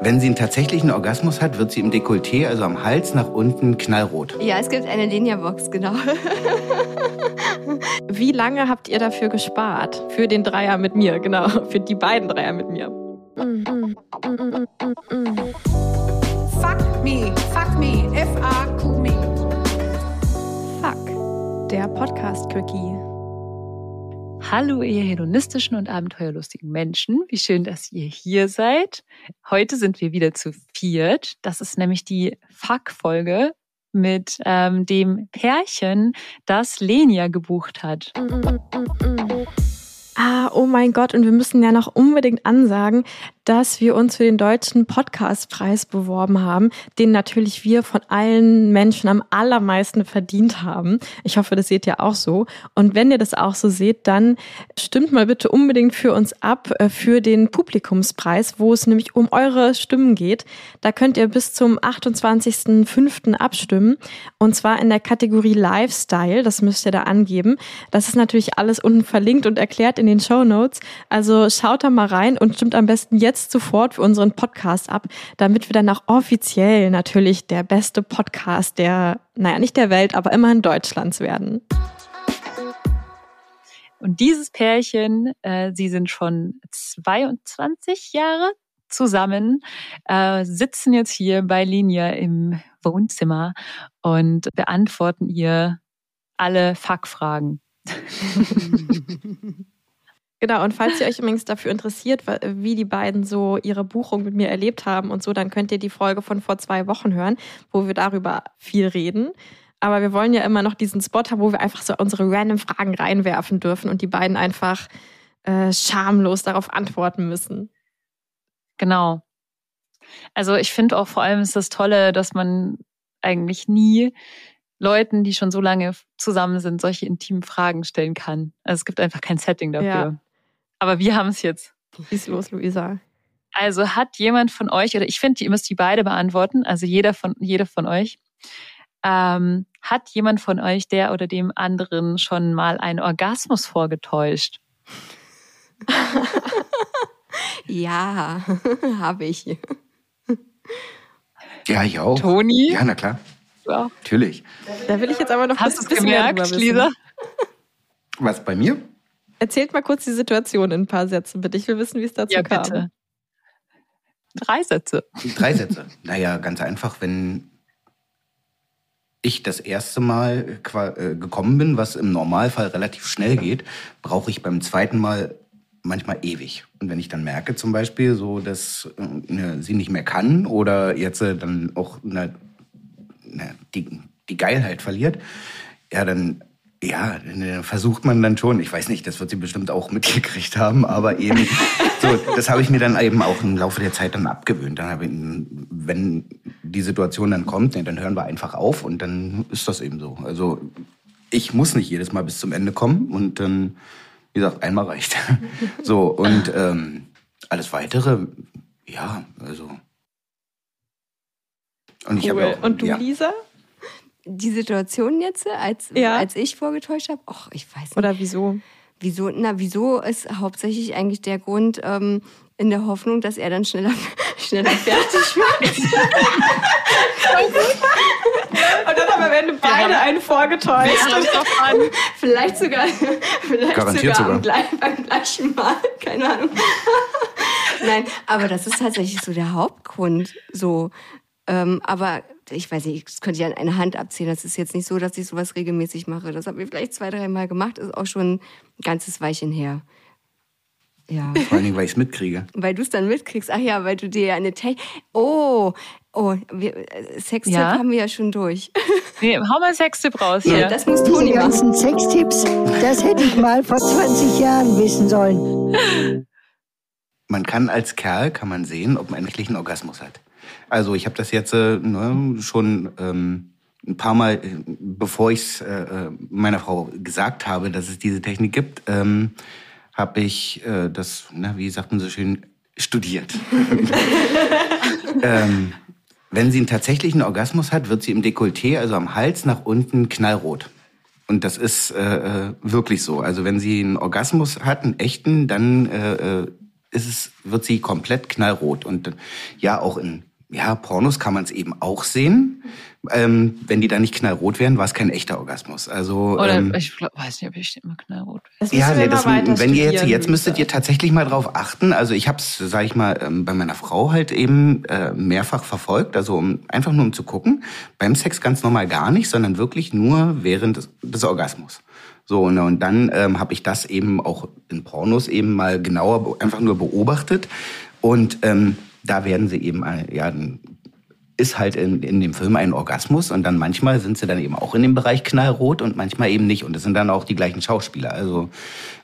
Wenn sie einen tatsächlichen Orgasmus hat, wird sie im Dekolleté, also am Hals nach unten, knallrot. Ja, es gibt eine Linia-Box, genau. Wie lange habt ihr dafür gespart? Für den Dreier mit mir, genau. Für die beiden Dreier mit mir. Fuck me, fuck me, F-A-Q me. Fuck, der Podcast-Quickie. Hallo, ihr hedonistischen und abenteuerlustigen Menschen. Wie schön, dass ihr hier seid. Heute sind wir wieder zu viert. Das ist nämlich die Fuck-Folge mit ähm, dem Pärchen, das Lenia gebucht hat. Ah, oh mein Gott, und wir müssen ja noch unbedingt ansagen, dass wir uns für den Deutschen Podcastpreis beworben haben, den natürlich wir von allen Menschen am allermeisten verdient haben. Ich hoffe, das seht ihr auch so. Und wenn ihr das auch so seht, dann stimmt mal bitte unbedingt für uns ab äh, für den Publikumspreis, wo es nämlich um eure Stimmen geht. Da könnt ihr bis zum 28.05. abstimmen. Und zwar in der Kategorie Lifestyle. Das müsst ihr da angeben. Das ist natürlich alles unten verlinkt und erklärt in den Show Notes. Also schaut da mal rein und stimmt am besten jetzt sofort für unseren Podcast ab, damit wir dann auch offiziell natürlich der beste Podcast der, naja, nicht der Welt, aber immerhin Deutschlands werden. Und dieses Pärchen, äh, sie sind schon 22 Jahre zusammen, äh, sitzen jetzt hier bei Linia im Wohnzimmer und beantworten ihr alle Fuck-Fragen. Genau, und falls ihr euch übrigens dafür interessiert, wie die beiden so ihre Buchung mit mir erlebt haben und so, dann könnt ihr die Folge von vor zwei Wochen hören, wo wir darüber viel reden. Aber wir wollen ja immer noch diesen Spot haben, wo wir einfach so unsere random Fragen reinwerfen dürfen und die beiden einfach äh, schamlos darauf antworten müssen. Genau. Also ich finde auch vor allem ist das Tolle, dass man eigentlich nie Leuten, die schon so lange zusammen sind, solche intimen Fragen stellen kann. Also es gibt einfach kein Setting dafür. Ja. Aber wir haben es jetzt. Schieß los, Luisa. Also hat jemand von euch, oder ich finde, ihr müsst die beide beantworten, also jeder von, jeder von euch, ähm, hat jemand von euch der oder dem anderen schon mal einen Orgasmus vorgetäuscht? ja, habe ich. Ja, ich auch. Toni? Ja, na klar. Ja. Natürlich. Da will ich jetzt aber noch Hast ein bisschen gemerkt, mehr Lisa? Was bei mir? Erzählt mal kurz die Situation in ein paar Sätzen, bitte. Ich will wissen, wie es dazu ja, kam. Bitte. Drei Sätze. Drei Sätze. Naja, ganz einfach, wenn ich das erste Mal äh, gekommen bin, was im Normalfall relativ schnell geht, brauche ich beim zweiten Mal manchmal ewig. Und wenn ich dann merke zum Beispiel, so dass äh, sie nicht mehr kann oder jetzt äh, dann auch eine, eine, die, die Geilheit verliert, ja, dann ja, versucht man dann schon. Ich weiß nicht, das wird sie bestimmt auch mitgekriegt haben, aber eben, so, das habe ich mir dann eben auch im Laufe der Zeit dann abgewöhnt. Dann habe ich, wenn die Situation dann kommt, dann hören wir einfach auf und dann ist das eben so. Also ich muss nicht jedes Mal bis zum Ende kommen und dann, wie gesagt, einmal reicht. so, und ähm, alles weitere, ja, also. Und, ich cool. auch, und du, ja. Lisa? Die Situation jetzt, als, ja. als ich vorgetäuscht habe, ach, ich weiß nicht. Oder wieso? Wieso? Na, wieso ist hauptsächlich eigentlich der Grund ähm, in der Hoffnung, dass er dann schneller, schneller fertig wird. Und dann aber werden beide einen vorgetäuscht. vielleicht sogar, vielleicht Garantiert sogar, sogar. Gleich, beim gleichen Mal. Keine Ahnung. Nein, aber das ist tatsächlich so der Hauptgrund. So, ähm, aber ich weiß nicht, das könnte ich an einer Hand abzählen. Das ist jetzt nicht so, dass ich sowas regelmäßig mache. Das habe ich vielleicht zwei, drei Mal gemacht, ist auch schon ein ganzes Weilchen her. Ja. Vor allen Dingen, weil ich es mitkriege. Weil du es dann mitkriegst. Ach ja, weil du dir ja eine Technik. Oh, oh, wir, äh, Sextipp ja? haben wir ja schon durch. Nee, hau mal Sextipp raus hier. Ja, das muss Toni machen. Die ganzen Sextipps, das hätte ich mal vor 20 Jahren wissen sollen. Man kann als Kerl, kann man sehen, ob man endlich einen Orgasmus hat. Also ich habe das jetzt äh, ne, schon ähm, ein paar Mal, äh, bevor ich es äh, äh, meiner Frau gesagt habe, dass es diese Technik gibt, ähm, habe ich äh, das, na, wie sagt man so schön, studiert. ähm, wenn sie einen tatsächlichen Orgasmus hat, wird sie im Dekolleté, also am Hals nach unten, knallrot. Und das ist äh, äh wirklich so. Also wenn sie einen Orgasmus hat, einen echten, dann äh, ist es, wird sie komplett knallrot. Und ja, auch in ja, Pornos kann man es eben auch sehen. Ähm, wenn die da nicht knallrot wären, war es kein echter Orgasmus. Also Oder ähm, ich glaub, weiß nicht, ob ich immer knallrot Das ja, nee, das, wenn ihr jetzt, jetzt müsstet ihr tatsächlich mal drauf achten. Also ich habe es, sage ich mal, ähm, bei meiner Frau halt eben äh, mehrfach verfolgt. Also um, einfach nur um zu gucken. Beim Sex ganz normal gar nicht, sondern wirklich nur während des, des Orgasmus. So, ne, und dann ähm, habe ich das eben auch in Pornos eben mal genauer einfach nur beobachtet. Und ähm, da werden sie eben, äh, ja, dann ist halt in, in dem Film ein Orgasmus und dann manchmal sind sie dann eben auch in dem Bereich knallrot und manchmal eben nicht. Und es sind dann auch die gleichen Schauspieler. Also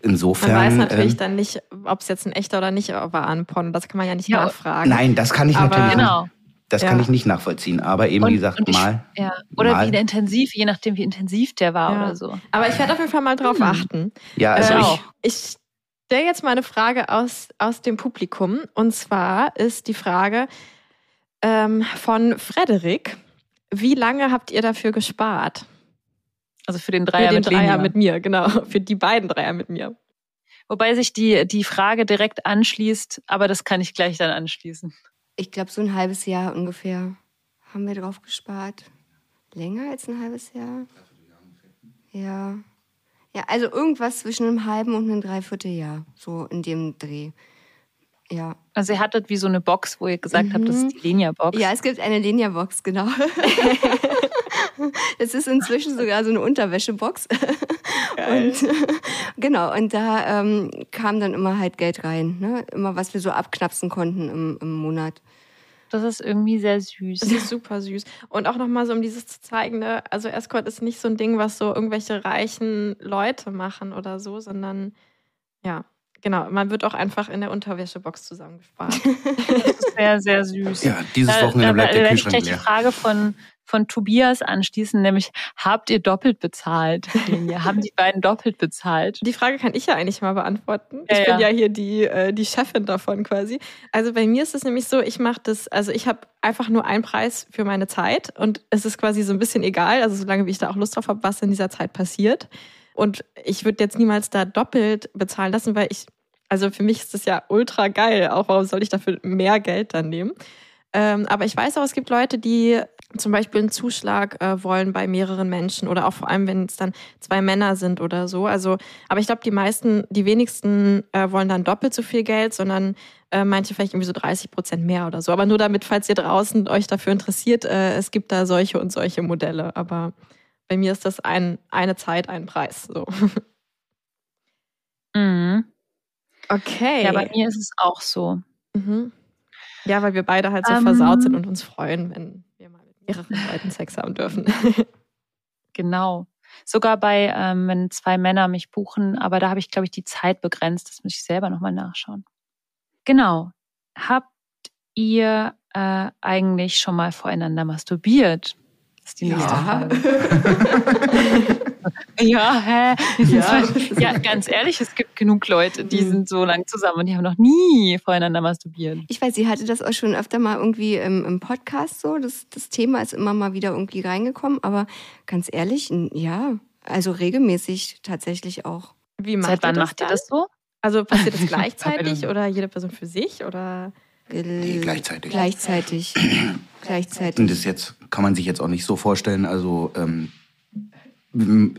insofern. Man weiß natürlich ähm, dann nicht, ob es jetzt ein echter oder nicht war an Porno. Das kann man ja nicht Ja, nachfragen. Nein, das kann ich Aber- natürlich Genau. nicht. Das kann Ja. ich nicht nachvollziehen. Aber eben, wie gesagt, und ich, mal. Ja. Oder mal. wie intensiv, je nachdem, wie intensiv der war Ja. oder so. Aber ich werde auf jeden Fall mal drauf Hm. achten. Ja, also Äh, ich. Ich stelle jetzt mal eine Frage aus, aus dem Publikum. Und zwar ist die Frage ähm, von Frederik. Wie lange habt ihr dafür gespart? Also für den Für Dreier den mit Dreier mit mir, genau. Für die beiden Dreier mit mir. Wobei sich die, die Frage direkt anschließt, aber das kann ich gleich dann anschließen. Ich glaube, so ein halbes Jahr ungefähr haben wir drauf gespart. Länger als ein halbes Jahr? Ja. Ja, also irgendwas zwischen einem halben und einem Dreivierteljahr. So in dem Dreh. Ja. Also ihr hattet wie so eine Box, wo ihr gesagt habt, das Mhm. ist die Lenia-Box. Ja, es gibt eine Lenia-Box, genau. Es ist inzwischen sogar so eine Unterwäschebox. Und genau, und da ähm, kam dann immer halt Geld rein. Ne? Immer was wir so abknapsen konnten im, im Monat. Das ist irgendwie sehr süß. Das ist super süß. Und auch nochmal so, um dieses zu zeigen, ne? also Escort ist nicht so ein Ding, was so irgendwelche reichen Leute machen oder so, sondern ja, genau, man wird auch einfach in der Unterwäschebox zusammengespart. Das ist sehr, sehr süß. Ja, dieses Da- Wochenende da bleibt der ich Kühlschrank gleich die leer. Frage von, von Tobias anschließen, nämlich habt ihr doppelt bezahlt? Haben die beiden doppelt bezahlt? Die Frage kann ich ja eigentlich mal beantworten. Ja, ich bin ja. ja hier die, äh, die Chefin davon quasi. Also bei mir ist es nämlich so, ich mache das, also ich habe einfach nur einen Preis für meine Zeit und es ist quasi so ein bisschen egal, also solange wie ich da auch Lust drauf habe, was in dieser Zeit passiert. Und ich würde jetzt niemals da doppelt bezahlen lassen, weil ich, also für mich ist das ja ultra geil. Auch warum soll ich dafür mehr Geld dann nehmen? Ähm, aber ich weiß auch, es gibt Leute, die zum Beispiel einen Zuschlag äh, wollen bei mehreren Menschen oder auch vor allem, wenn es dann zwei Männer sind oder so. Also, aber ich glaube, die meisten, die wenigsten äh, wollen dann doppelt so viel Geld, sondern äh, manche vielleicht irgendwie so 30 Prozent mehr oder so. Aber nur damit, falls ihr draußen euch dafür interessiert, äh, es gibt da solche und solche Modelle. Aber bei mir ist das ein, eine Zeit, ein Preis. So. Mhm. Okay. Ja, bei mir ist es auch so. Mhm. Ja, weil wir beide halt so Ähm. versaut sind und uns freuen, wenn wir mal mit mehreren Leuten Sex haben dürfen. Genau. Sogar bei, ähm, wenn zwei Männer mich buchen, aber da habe ich, glaube ich, die Zeit begrenzt. Das muss ich selber nochmal nachschauen. Genau. Habt ihr äh, eigentlich schon mal voreinander masturbiert? Das ist die nächste Ja. Ja, hä? Ja. ja, ganz ehrlich, es gibt genug Leute, die sind so lang zusammen und die haben noch nie voreinander masturbiert. Ich weiß, sie hatte das auch schon öfter mal irgendwie im, im Podcast so. Das, das Thema ist immer mal wieder irgendwie reingekommen. Aber ganz ehrlich, ja, also regelmäßig tatsächlich auch. Wie macht Seit wann ihr das macht ihr das so? Also passiert das gleichzeitig oder jede Person für sich oder? Nee, gleichzeitig. Gleichzeitig. Und gleichzeitig. das jetzt kann man sich jetzt auch nicht so vorstellen. Also, ähm,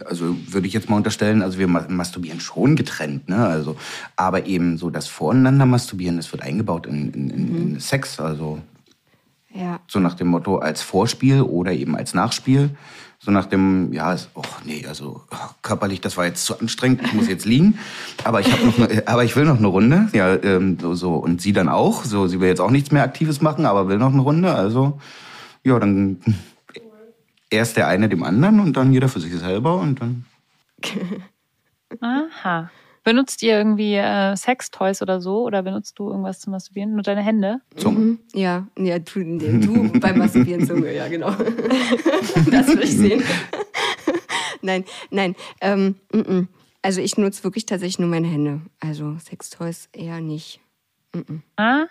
also würde ich jetzt mal unterstellen, also wir ma- masturbieren schon getrennt, ne? Also, aber eben so das Voreinander masturbieren, das wird eingebaut in, in, in, in Sex. Also Ja. so nach dem Motto als Vorspiel oder eben als Nachspiel. So nach dem, ja, ist- oh nee, also oh, körperlich, das war jetzt zu anstrengend, ich muss jetzt liegen. Aber ich habe noch, eine, aber ich will noch eine Runde, ja, ähm, so, so und sie dann auch. So, sie will jetzt auch nichts mehr Aktives machen, aber will noch eine Runde. Also ja, dann erst der eine dem anderen und dann jeder für sich selber und dann. Aha. Benutzt ihr irgendwie äh, Sextoys oder so? Oder benutzt du irgendwas zum Masturbieren? Nur deine Hände? Zunge. Mhm. Ja, ja du, nee, du beim Masturbieren Zunge, ja, genau. das will ich sehen. nein, nein. Ähm, mm, mm. also ich nutze wirklich tatsächlich nur meine Hände. Also Sextoys eher nicht. Aha.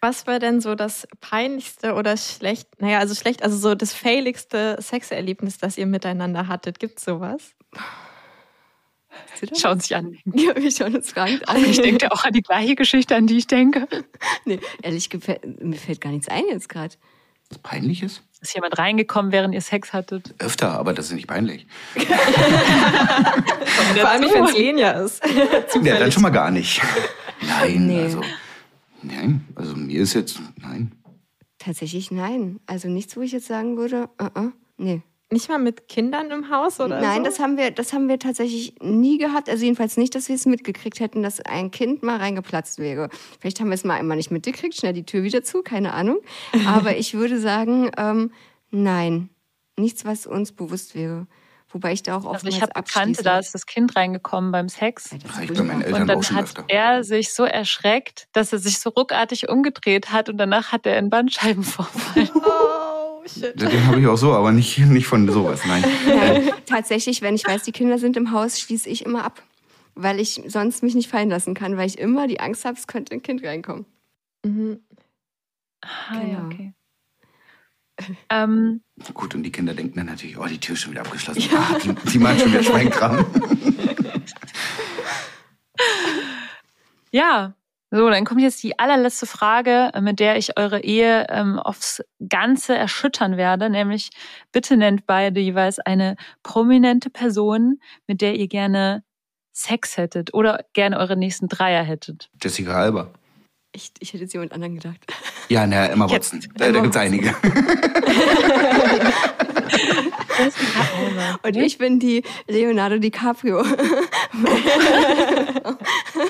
Was war denn so das peinlichste oder schlecht, naja, also schlecht, also so das failigste Sexerlebnis, das ihr miteinander hattet? Gibt's sowas? Schauen sich an. Ja, wir schauen uns fragend an. Ich denke auch an die gleiche Geschichte, an die ich denke. Nee, ehrlich, mir fällt gar nichts ein jetzt gerade. Was Peinliches? Ist jemand reingekommen, während ihr Sex hattet? Öfter, aber das ist nicht peinlich. Vor allem nicht, wenn es Lenia ist. ja, dann schon mal gar nicht. Nein, nee. also. Nein, also mir ist jetzt. Nein. Tatsächlich nein. Also nichts, wo ich jetzt sagen würde, uh -uh, nee. Nicht mal mit Kindern im Haus oder Nein, so? das haben wir, das haben wir tatsächlich nie gehabt. Also jedenfalls nicht, dass wir es mitgekriegt hätten, dass ein Kind mal reingeplatzt wäre. Vielleicht haben wir es mal einmal nicht mitgekriegt, schnell die Tür wieder zu, keine Ahnung. Aber ich würde sagen, ähm, nein, nichts, was uns bewusst wäre. Wobei ich da auch oft Also ich habe Bekannte, da ist das Kind reingekommen beim Sex. Ja, das ich bei meinen Eltern und dann hat öfter. er sich so erschreckt, dass er sich so ruckartig umgedreht hat und danach hat er einen Bandscheibenvorfall. Shit. Den habe ich auch so, aber nicht, nicht von sowas, nein. Ja, tatsächlich, wenn ich weiß, die Kinder sind im Haus, schließe ich immer ab. Weil ich sonst mich nicht fallen lassen kann, weil ich immer die Angst habe, es könnte ein Kind reinkommen. Mhm. Ah, Genau. ja, okay. Ähm, Gut, und die Kinder denken dann natürlich, oh, die Tür ist schon wieder abgeschlossen. Ah, die, die machen schon wieder Schweinkram. ja, so, dann kommt jetzt die allerletzte Frage, äh, mit der ich eure Ehe ähm, aufs Ganze erschüttern werde, nämlich bitte nennt beide jeweils eine prominente Person, mit der ihr gerne Sex hättet oder gerne eure nächsten Dreier hättet. Jessica Alba. Ich, ich hätte jetzt jemand anderen gedacht. Ja, na, Emma Watson. Da, da gibt's einige. Und ich bin die Leonardo DiCaprio.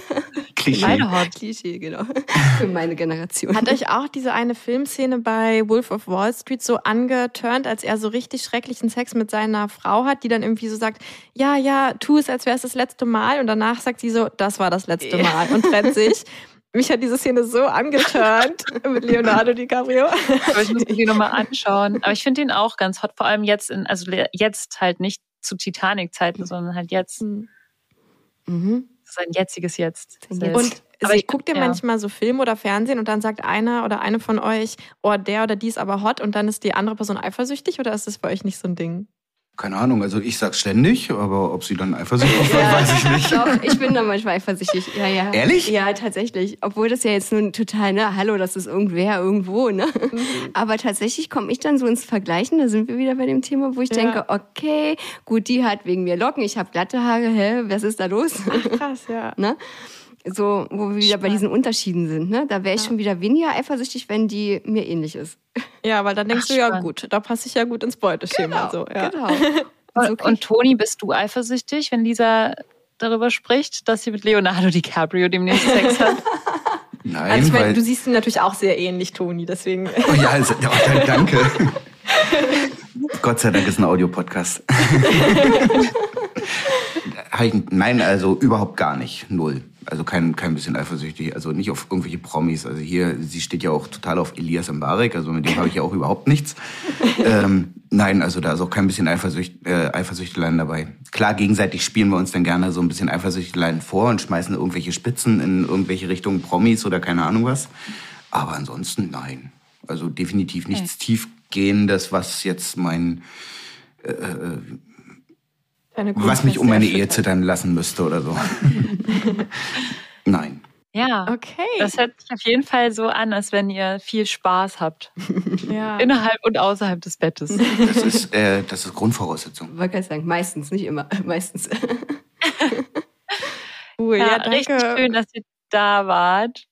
Klischee. Beide hot. Klischee, genau. Für meine Generation. Hat euch auch diese eine Filmszene bei Wolf of Wall Street so angeturnt, als er so richtig schrecklichen Sex mit seiner Frau hat, die dann irgendwie so sagt, ja, ja, tu es, als wäre es das letzte Mal. Und danach sagt sie so, das war das letzte Mal und trennt sich. Mich hat diese Szene so angeturnt mit Leonardo DiCaprio. Aber ich muss mir die nochmal anschauen. Aber ich finde ihn auch ganz hot, vor allem jetzt in, also jetzt halt nicht zu Titanic-Zeiten, sondern halt jetzt. Mhm. Sein jetziges Jetzt. Selbst. Und Aber ich- guckt ihr ja. manchmal so Film oder Fernsehen und dann sagt einer oder eine von euch, oh, der oder die ist aber hot und dann ist die andere Person eifersüchtig oder ist das bei euch nicht so ein Ding? Keine Ahnung, also ich sag's ständig, aber ob sie dann eifersüchtig wird, weiß ich nicht. Doch, ich bin da manchmal eifersüchtig. Ja, ja. Ehrlich? Ja, tatsächlich. Obwohl das ja jetzt nun total, ne, hallo, das ist irgendwer irgendwo, ne? Aber tatsächlich komme ich dann so ins Vergleichen, da sind wir wieder bei dem Thema, wo ich Ja. denke, okay, gut, die hat wegen mir Locken, ich habe glatte Haare, hä, was ist da los? Krass, ja. ne? So, wo wir wieder bei diesen Unterschieden sind, ne? Da wäre ich schon wieder weniger eifersüchtig, wenn die mir ähnlich ist. Ja, weil dann denkst Ach, du, ja spannend. gut, da passe ich ja gut ins Beuteschema. so, ja. Genau. Und, und Toni, bist du eifersüchtig, wenn Lisa darüber spricht, dass sie mit Leonardo DiCaprio demnächst Sex hat? Nein, Also ich meine, weil. du siehst ihn natürlich auch sehr ähnlich, Toni, deswegen. Oh ja, also, oh, danke. Gott sei Dank ist ein Audiopodcast. Nein, also überhaupt gar nicht. Null. Also kein, kein bisschen eifersüchtig. Also nicht auf irgendwelche Promis. Also hier, sie steht ja auch total auf Elias Mbarek. Also mit dem habe ich ja auch überhaupt nichts. Ähm, nein, also da ist auch kein bisschen Eifersücht, äh, Eifersüchteleien dabei. Klar, gegenseitig spielen wir uns dann gerne so ein bisschen Eifersüchteleien vor und schmeißen irgendwelche Spitzen in irgendwelche Richtungen Promis oder keine Ahnung was. Aber ansonsten nein. Also definitiv nichts tiefgehendes, was jetzt mein, Deine was mich um meine Ehe zittern lassen müsste oder so. nein. Ja. Okay. Das hört sich auf jeden Fall so an, als wenn ihr viel Spaß habt. ja. Innerhalb und außerhalb des Bettes. Das ist, äh, das ist Grundvoraussetzung. wollte gerade sagen, meistens, nicht immer, meistens. Cool. Ja, Ja, richtig danke. schön, dass ihr da wart.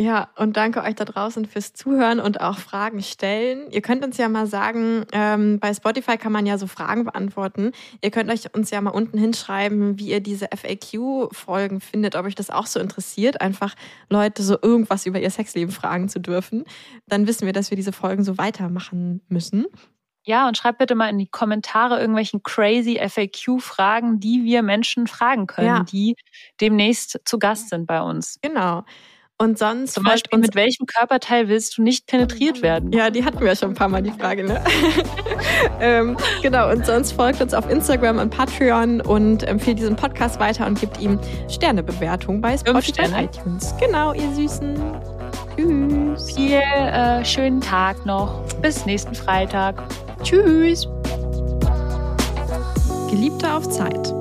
Ja, und danke euch da draußen fürs Zuhören und auch Fragen stellen. Ihr könnt uns ja mal sagen, ähm, bei Spotify kann man ja so Fragen beantworten. Ihr könnt euch uns ja mal unten hinschreiben, wie ihr diese FAQ-Folgen findet, ob euch das auch so interessiert, einfach Leute so irgendwas über ihr Sexleben fragen zu dürfen. Dann wissen wir, dass wir diese Folgen so weitermachen müssen. Ja, und schreibt bitte mal in die Kommentare irgendwelchen crazy FAQ-Fragen, die wir Menschen fragen können, Ja. die demnächst zu Gast sind bei uns. Genau. Und sonst Zum Beispiel, mit welchem Körperteil willst du nicht penetriert werden? Ja, die hatten wir ja schon ein paar Mal, die Frage, ne? ähm, genau, und sonst folgt uns auf Instagram und Patreon und empfiehlt diesen Podcast weiter und gibt ihm Sternebewertung bei Spotify und iTunes. Genau, ihr Süßen. Tschüss. Viel äh, schönen Tag noch. Bis nächsten Freitag. Tschüss. Geliebte auf Zeit.